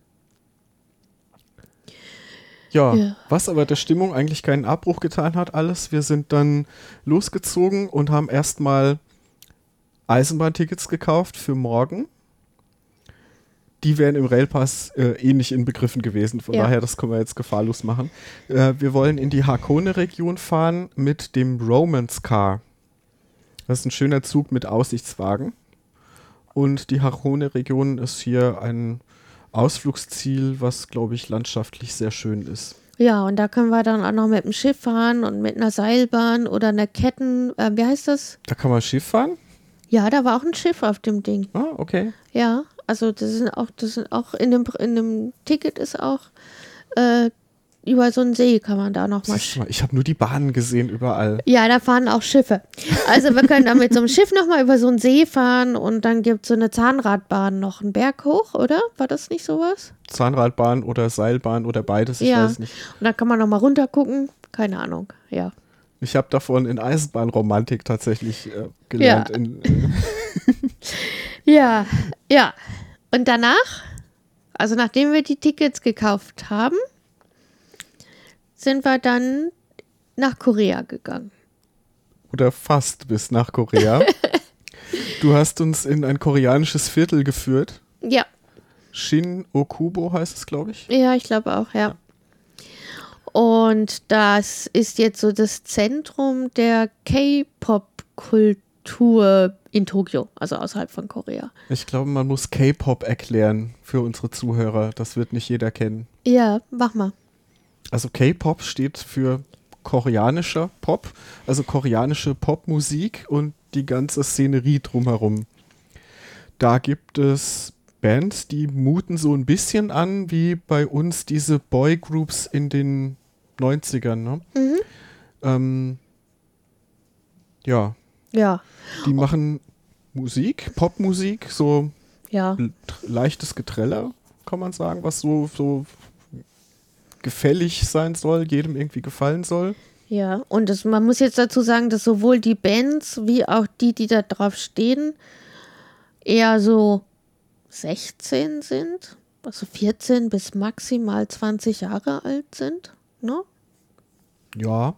Ja,
Ja.
was aber der Stimmung eigentlich keinen Abbruch getan hat, alles. Wir sind dann losgezogen und haben erstmal Eisenbahntickets gekauft für morgen. Die wären im Railpass äh, eh nicht inbegriffen gewesen, von
Ja.
daher, das können wir jetzt gefahrlos machen. Äh, wir wollen in die Hakone-Region fahren mit dem Romance Car. Das ist ein schöner Zug mit Aussichtswagen. Und die Hakone-Region ist hier ein Ausflugsziel, was, glaube ich, landschaftlich sehr schön ist.
Ja, und da können wir dann auch noch mit dem Schiff fahren und mit einer Seilbahn oder einer Ketten, äh, wie heißt das?
Da kann man Schiff fahren?
Ja, da war auch ein Schiff auf dem Ding.
Ah, okay.
Ja, also das sind auch, das sind auch in dem, in dem Ticket ist auch äh, über so einen See kann man da noch mal
Siehst du mal, ich habe nur die Bahnen gesehen überall.
Ja, da fahren auch Schiffe. Also wir können dann mit so einem Schiff nochmal über so einen See fahren und dann gibt es so eine Zahnradbahn noch einen Berg hoch, oder? War das nicht sowas?
Zahnradbahn oder Seilbahn oder beides, ich
ja.
weiß nicht.
Und dann kann man nochmal runtergucken. Keine Ahnung, ja.
Ich habe davon in Eisenbahnromantik tatsächlich äh, gelernt.
Ja.
In, <laughs> äh,
Ja, ja. Und danach, also nachdem wir die Tickets gekauft haben, sind wir dann nach Korea gegangen.
oder fast bis nach Korea. <laughs> du hast uns in ein koreanisches Viertel geführt.
Ja,
Shin Okubo heißt es, glaube ich.
ja, ich glaube auch, ja. Und das ist jetzt so das Zentrum der K-Pop-Kultur in Tokio, also außerhalb von Korea.
Ich glaube, man muss K-Pop erklären für unsere Zuhörer. Das wird nicht jeder kennen.
Ja, mach mal.
Also K-Pop steht für koreanischer Pop, also koreanische Popmusik und die ganze Szenerie drumherum. Da gibt es Bands, die muten so ein bisschen an wie bei uns diese Boygroups in den 90ern. Ne?
Mhm.
Ähm, ja,
Ja,
die machen Musik, Popmusik, so
ja,
leichtes Getreller, kann man sagen, was so, so gefällig sein soll, jedem irgendwie gefallen soll.
ja. Und das, man muss jetzt dazu sagen, dass sowohl die Bands wie auch die, die da drauf stehen, eher so 16 sind, also 14 bis maximal 20 Jahre alt sind. Ne?
Ja,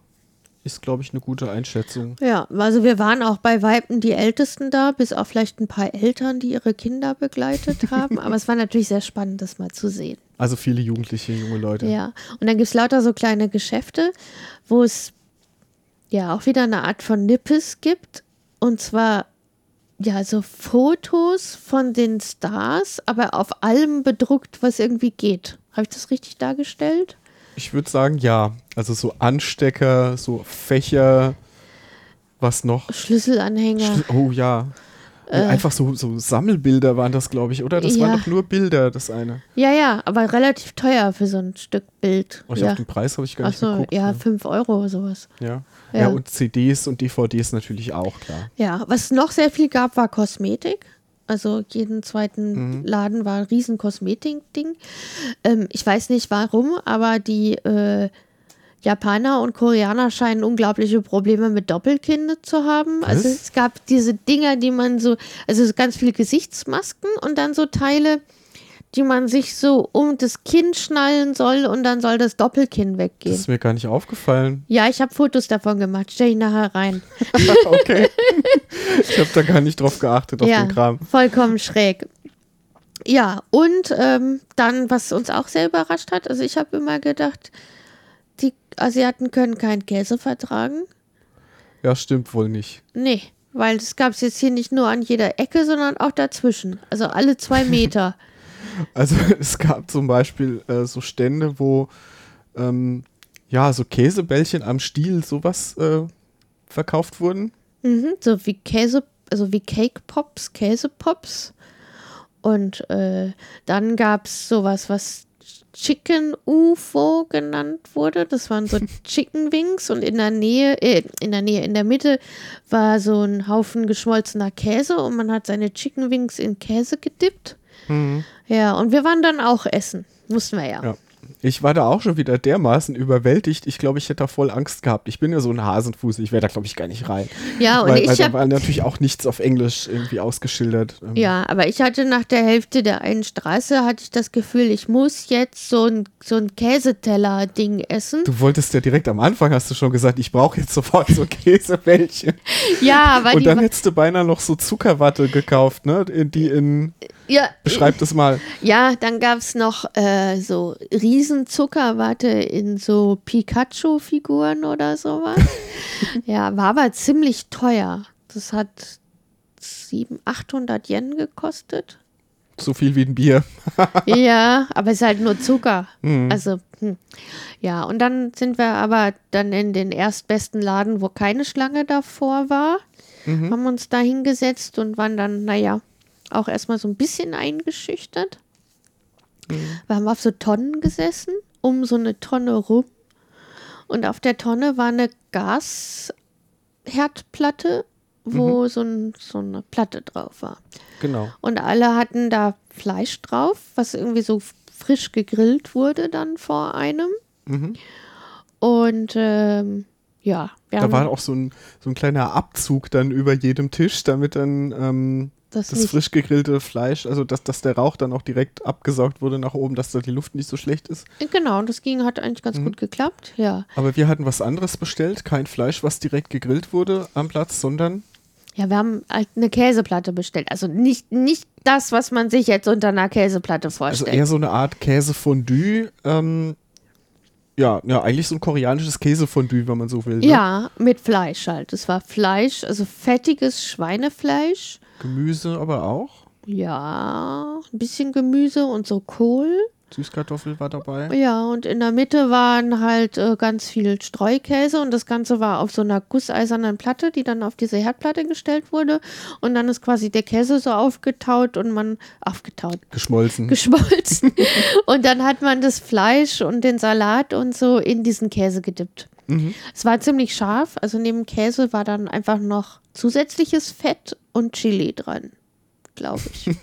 ist, glaube ich, eine gute Einschätzung.
Ja, also wir waren auch bei Weitem die Ältesten da, bis auf vielleicht ein paar Eltern, die ihre Kinder begleitet <laughs> haben. Aber es war natürlich sehr spannend, das mal zu sehen.
Also viele Jugendliche, junge Leute.
Ja, und dann gibt es lauter so kleine Geschäfte, wo es ja auch wieder eine Art von Nippes gibt. Und zwar ja so Fotos von den Stars, aber auf allem bedruckt, was irgendwie geht. Habe ich das richtig dargestellt?
Ich würde sagen, ja. Also so Anstecker, so Fächer, was noch?
Schlüsselanhänger.
Schl- Oh ja.
Äh.
Einfach so, so Sammelbilder waren das, glaube ich, oder? Das
Ja.
waren doch nur Bilder, das eine.
Ja, ja, aber relativ teuer für so ein Stück Bild.
Oh, ich
ja.
auf den Preis habe ich gar nicht
Achso,
geguckt.
ja,
ne?
5 Euro oder sowas.
ja.
Ja.
Ja, und CDs und DVDs natürlich auch, klar.
Ja, was noch sehr viel gab, war Kosmetik. Also jeden zweiten
Mhm.
Laden war ein riesen Kosmetik-Ding. Ähm, ich weiß nicht warum, aber die äh, Japaner und Koreaner scheinen unglaubliche Probleme mit Doppelkinde zu haben. Also
Was?
es gab diese Dinger, die man so, also so ganz viele Gesichtsmasken und dann so Teile, die man sich so um das Kinn schnallen soll und dann soll das Doppelkinn
Das
weggehen.
ist mir gar nicht aufgefallen.
Ja, ich habe Fotos davon gemacht. Stell ich nachher rein. <laughs>
okay. ich habe da gar nicht drauf geachtet, auf
ja,
den Kram.
vollkommen schräg. Ja, und ähm, dann, was uns auch sehr überrascht hat, also ich habe immer gedacht, die Asiaten können keinen Käse vertragen.
Ja, stimmt wohl nicht.
Nee, weil das gab es jetzt hier nicht nur an jeder Ecke, sondern auch dazwischen. Also alle zwei Meter. <laughs>
Also <laughs> es gab zum Beispiel äh, so Stände, wo ähm, ja so Käsebällchen am Stiel sowas äh, verkauft wurden.
mhm, so wie Käse, also wie Cake Pops, Käsepops. Und äh, dann gab es sowas, was Chicken UFO genannt wurde. Das waren so <laughs> Chicken Wings und in der Nähe, äh, in der Nähe, in der Mitte war so ein Haufen geschmolzener Käse und man hat seine Chicken Wings in Käse gedippt. Ja, und wir waren dann auch essen. Mussten wir ja.
Ja. Ich war da auch schon wieder dermaßen überwältigt. Ich glaube, ich hätte da voll Angst gehabt. Ich bin ja so ein Hasenfuß. Ich wäre da, glaube ich, gar nicht rein.
Ja, und
weil, weil
ich
da
habe
war natürlich auch nichts auf Englisch irgendwie ausgeschildert. Ähm,
Ja, aber ich hatte nach der Hälfte der einen Straße hatte ich das Gefühl, ich muss jetzt so ein, so ein Käseteller-Ding essen.
Du wolltest ja direkt am Anfang, hast du schon gesagt, ich brauche jetzt sofort so <laughs> Käsebällchen.
Ja, weil
Und dann hättest du beinahe noch so Zuckerwatte gekauft, ne? Die in.
Ja,
Beschreib das mal.
ja, dann gab es noch äh, so Riesenzuckerwatte in so Pikachu-Figuren oder sowas. <laughs> ja, war aber ziemlich teuer. Das hat 700, 800 Yen gekostet.
So viel wie ein Bier. <laughs>
ja, aber es ist halt nur Zucker. Also, hm. ja, und dann sind wir aber dann in den erstbesten Laden, wo keine Schlange davor war, haben uns da hingesetzt und waren dann, naja, auch erstmal so ein bisschen eingeschüchtert. Wir haben auf so Tonnen gesessen, um so eine Tonne rum. Und auf der Tonne war eine Gasherdplatte, wo so, ein, so eine Platte drauf war.
Genau.
Und alle hatten da Fleisch drauf, was irgendwie so frisch gegrillt wurde dann vor einem.
Mhm.
Und ähm, ja, wir
Da war auch so ein, so ein kleiner Abzug dann über jedem Tisch, damit dann ähm,
das,
das frisch gegrillte Fleisch, also dass, dass der Rauch dann auch direkt abgesaugt wurde nach oben, dass da die Luft nicht so schlecht ist.
Genau, und das ging, hat eigentlich ganz gut geklappt, ja.
Aber wir hatten was anderes bestellt, kein Fleisch, was direkt gegrillt wurde am Platz, sondern
Ja, wir haben halt eine Käseplatte bestellt. Also nicht, nicht das, was man sich jetzt unter einer Käseplatte
also
vorstellt.
eher so eine Art Käsefondue. Ähm, ja, ja, eigentlich so ein koreanisches Käsefondue, wenn man so will. Ne?
ja, mit Fleisch halt. Es war Fleisch, also fettiges Schweinefleisch.
Gemüse aber auch.
Ja, ein bisschen Gemüse und so Kohl.
Süßkartoffel war dabei.
Ja, und in der Mitte waren halt äh, ganz viel Streukäse und das Ganze war auf so einer gusseisernen Platte, die dann auf diese Herdplatte gestellt wurde. Und dann ist quasi der Käse so aufgetaut und man, aufgetaut,
Geschmolzen.
geschmolzen. <laughs> und dann hat man das Fleisch und den Salat und so in diesen Käse gedippt.
Mhm.
Es war ziemlich scharf, also neben Käse war dann einfach noch zusätzliches Fett und Chili dran, glaube ich. <laughs>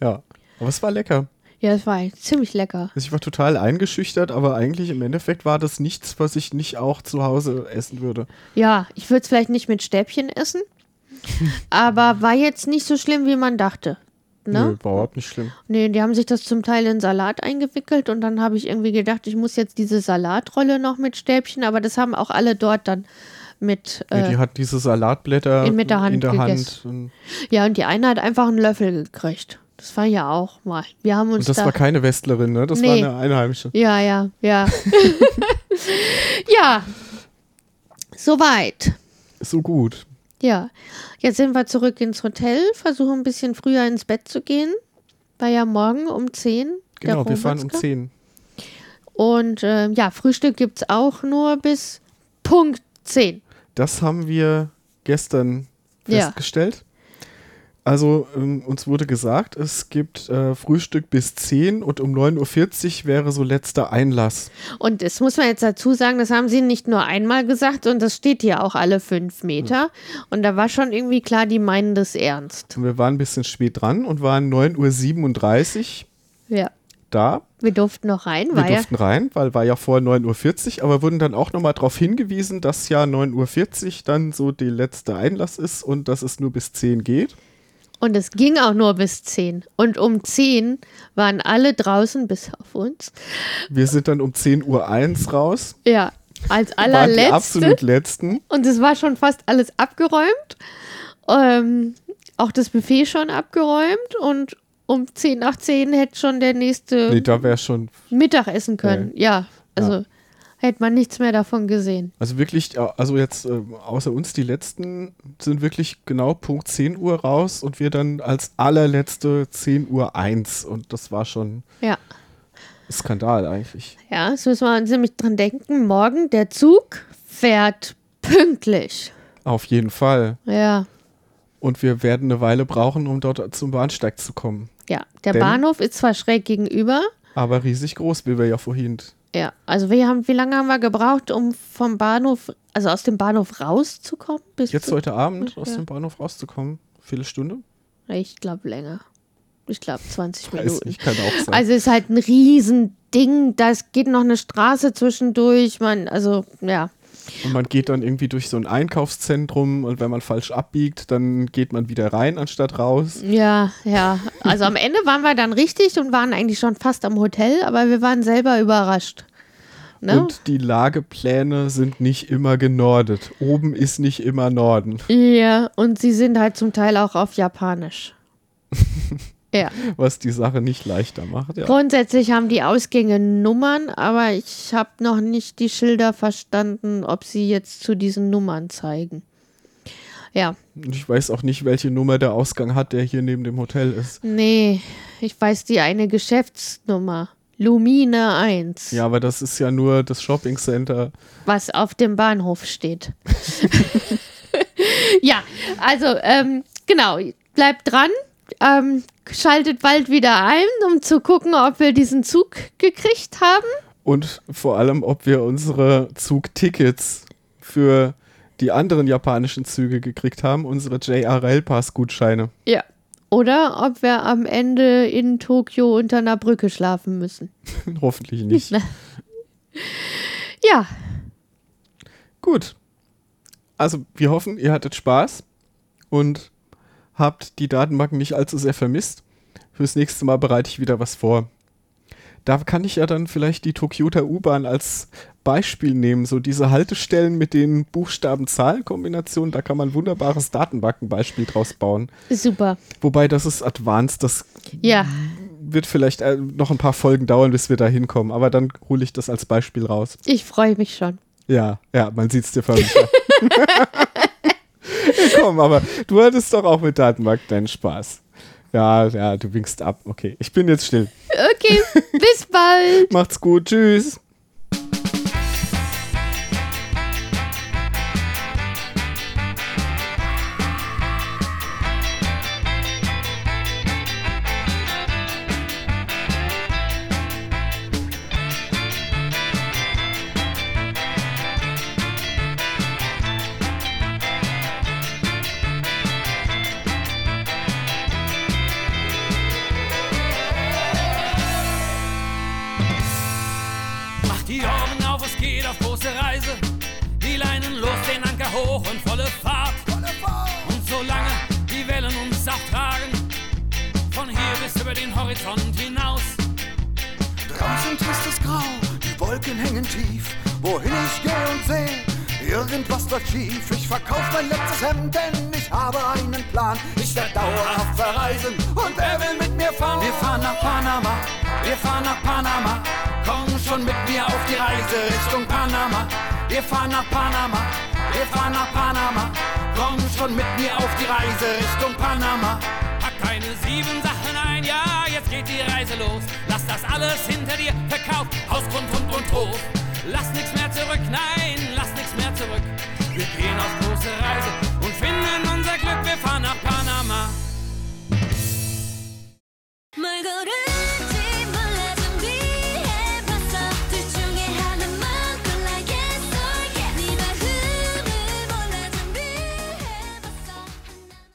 ja, aber es war lecker.
ja, es war ziemlich lecker.
Also ich war total eingeschüchtert, aber eigentlich im Endeffekt war das nichts, was ich nicht auch zu Hause essen würde.
Ja, ich würde es vielleicht nicht mit Stäbchen essen, aber war jetzt nicht so schlimm, wie man dachte. Ne?
war überhaupt nicht schlimm.
Nee, die haben sich das zum Teil in Salat eingewickelt und dann habe ich irgendwie gedacht, ich muss jetzt diese Salatrolle noch mit Stäbchen, aber das haben auch alle dort dann mit.
Nee,
Äh,
die hat diese Salatblätter
in- mit der Hand
in der Hand. Und,
ja, und die eine hat einfach einen Löffel gekriegt. Das war ja auch mal. Wir haben uns
und das
da.
war keine Westlerin, ne? Das war
Nee.
eine Einheimische.
ja, ja, ja. <laughs> ja. Soweit.
So gut.
Ja, jetzt sind wir zurück ins Hotel, versuchen ein bisschen früher ins Bett zu gehen. War ja morgen um 10. der
Genau, wir fahren um
Romatzka.
10.
Und ähm, ja, Frühstück gibt es auch nur bis Punkt 10.
Das haben wir gestern
Ja.
festgestellt. Also ähm, uns wurde gesagt, es gibt äh, Frühstück bis 10 und um 9.40 Uhr wäre so letzter Einlass.
Und das muss man jetzt dazu sagen, das haben sie nicht nur einmal gesagt und das steht hier auch alle fünf Meter. Und da war schon irgendwie klar, die meinen das ernst.
Und wir waren ein bisschen spät dran und waren 9.37 Uhr
Ja.
da.
Wir durften noch rein,
Wir
war ja.
durften rein, weil war ja vor 9.40 Uhr, aber wurden dann auch nochmal darauf hingewiesen, dass ja 9.40 Uhr dann so die letzte Einlass ist und dass es nur bis 10 geht.
Und es ging auch nur bis 10. Und um 10 waren alle draußen, bis auf uns.
Wir sind dann um 10.01 Uhr raus.
Ja, als
die
allerletzte.
absolut letzten.
Und es war schon fast alles abgeräumt. Ähm, auch das Buffet schon abgeräumt. Und um 10 nach 10 hätte schon der nächste
Nee, da schon.
Mittag essen können. Ja, also hätte man nichts mehr davon gesehen.
Also wirklich, also jetzt äh, außer uns die letzten sind wirklich genau Punkt 10 Uhr raus und wir dann als allerletzte 10 Uhr 1 und das war schon
Ja.
Skandal eigentlich.
Ja, jetzt müssen wir uns nämlich dran denken. Morgen der Zug fährt pünktlich.
Auf jeden Fall.
Ja.
Und wir werden eine Weile brauchen, um dort zum Bahnsteig zu kommen.
Ja, der
Denn-
Bahnhof ist zwar schräg gegenüber.
Aber riesig groß, wie wir ja vorhin.
Ja, also wir haben, wie lange haben wir gebraucht, um vom Bahnhof, also aus dem Bahnhof rauszukommen? Bis
Jetzt heute Abend aus
Ja.
dem Bahnhof rauszukommen. Viertelstunde?
Ich glaube länger. Ich glaube 20
Weiß
Minuten.
ich, kann auch sein.
Also ist halt ein Riesending. Da geht noch eine Straße zwischendurch. Man, also ja.
Und man geht dann irgendwie durch so ein Einkaufszentrum und wenn man falsch abbiegt, dann geht man wieder rein anstatt raus.
Ja, ja. Also am Ende waren wir dann richtig und waren eigentlich schon fast am Hotel, aber wir waren selber überrascht. Ne?
Und die Lagepläne sind nicht immer genordet. Oben ist nicht immer Norden.
ja, und sie sind halt zum Teil auch auf Japanisch. <laughs> ja. <laughs>
was die Sache nicht leichter macht. Ja.
Grundsätzlich haben die Ausgänge Nummern, aber ich habe noch nicht die Schilder verstanden, ob sie jetzt zu diesen Nummern zeigen. Ja,
Und ich weiß auch nicht, welche Nummer der Ausgang hat, der hier neben dem Hotel ist.
nee, ich weiß die eine Geschäftsnummer. Lumine 1,
Ja, aber das ist ja nur das Shopping Center.
was auf dem Bahnhof steht. <laughs> <laughs> ja, also ähm, genau, bleibt dran. Ähm, schaltet bald wieder ein, um zu gucken, ob wir diesen Zug gekriegt haben.
Und vor allem, ob wir unsere Zugtickets für die anderen japanischen Züge gekriegt haben, unsere JRL Pass Gutscheine.
Ja. Oder ob wir am Ende in Tokio unter einer Brücke schlafen müssen. <laughs>
Hoffentlich nicht. <laughs>
Ja,
Gut. Also, wir hoffen, ihr hattet Spaß und habt die Datenbanken nicht allzu sehr vermisst. Fürs nächste Mal bereite ich wieder was vor. Da kann ich ja dann vielleicht die Tokyoter U-Bahn als Beispiel nehmen. So diese Haltestellen mit den Buchstaben-Zahlen-Kombinationen, da kann man ein wunderbares Datenbankenbeispiel draus bauen.
super.
Wobei das ist advanced, das
Ja,
wird vielleicht äh, noch ein paar Folgen dauern, bis wir da hinkommen. Aber dann hole ich das als Beispiel raus.
ich freue mich schon.
Ja, ja, man sieht es dir förmlich. <laughs> Ja, Komm, aber du hattest doch auch mit Datenbank deinen Spaß. Ja, ja, du winkst ab. Okay, ich bin jetzt still.
Okay, bis bald. <laughs>
Macht's gut, tschüss.
Horizont hinaus.
Draußen tristes Grau, die Wolken hängen tief. Wohin ich gehe und sehe, irgendwas läuft schief. Ich verkauf mein letztes Hemd, denn ich habe einen Plan. Ich werde dauerhaft verreisen und wer will mit mir fahren? Wir fahren nach Panama, wir fahren nach Panama. Komm schon mit mir auf die Reise Richtung Panama. Wir fahren nach Panama, wir fahren nach Panama. Komm schon mit mir auf die Reise Richtung Panama.
Pack keine sieben Sachen ein, ja, jetzt geht die Reise los. Lass das alles hinter dir, Verkauf, Haus, Grund, Hund und Hof. Lass nichts mehr zurück, nein, lass nichts mehr zurück. Wir gehen auf große Reise und finden unser Glück, wir fahren nach Panama.
My God.